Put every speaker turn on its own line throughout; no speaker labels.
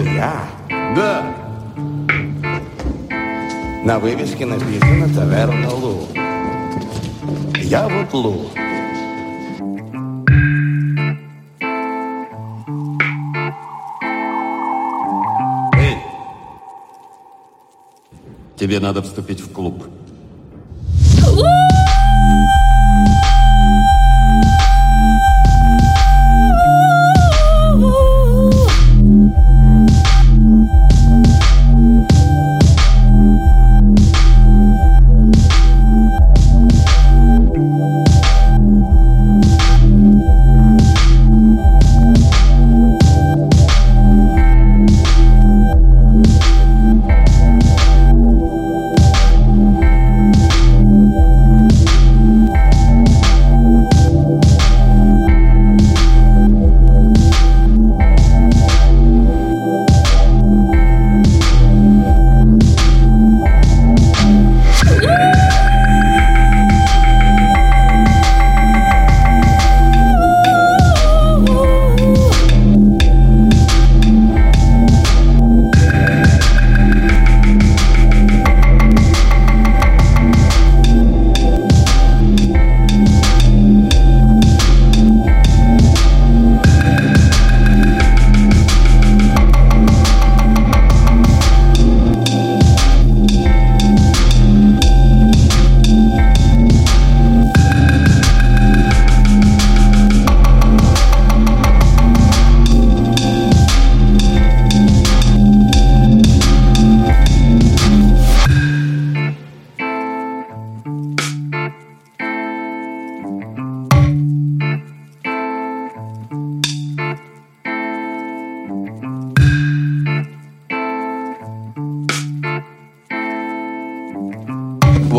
я?
Да.
На вывеске написано «Таверна Лу». Я вот Лу.
Эй! Тебе надо вступить в клуб.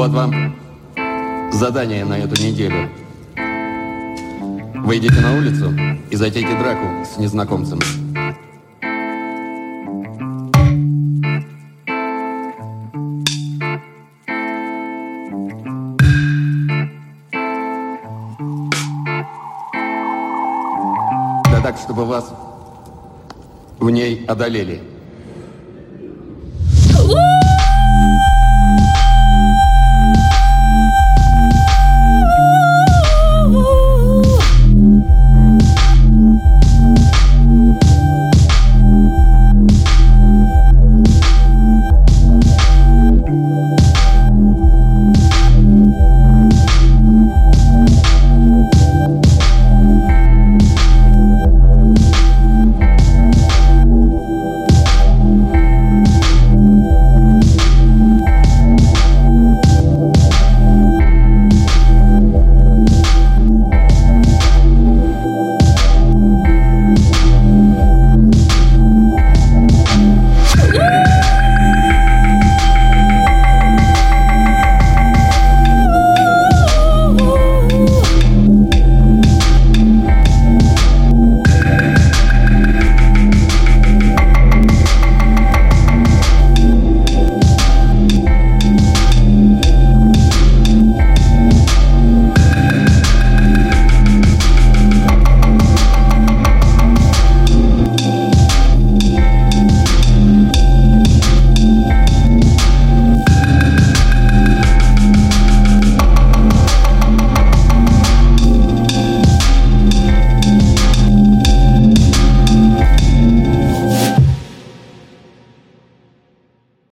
Вот вам задание на эту неделю. Выйдите на улицу и затейте драку с незнакомцем. Да так, чтобы вас в ней одолели.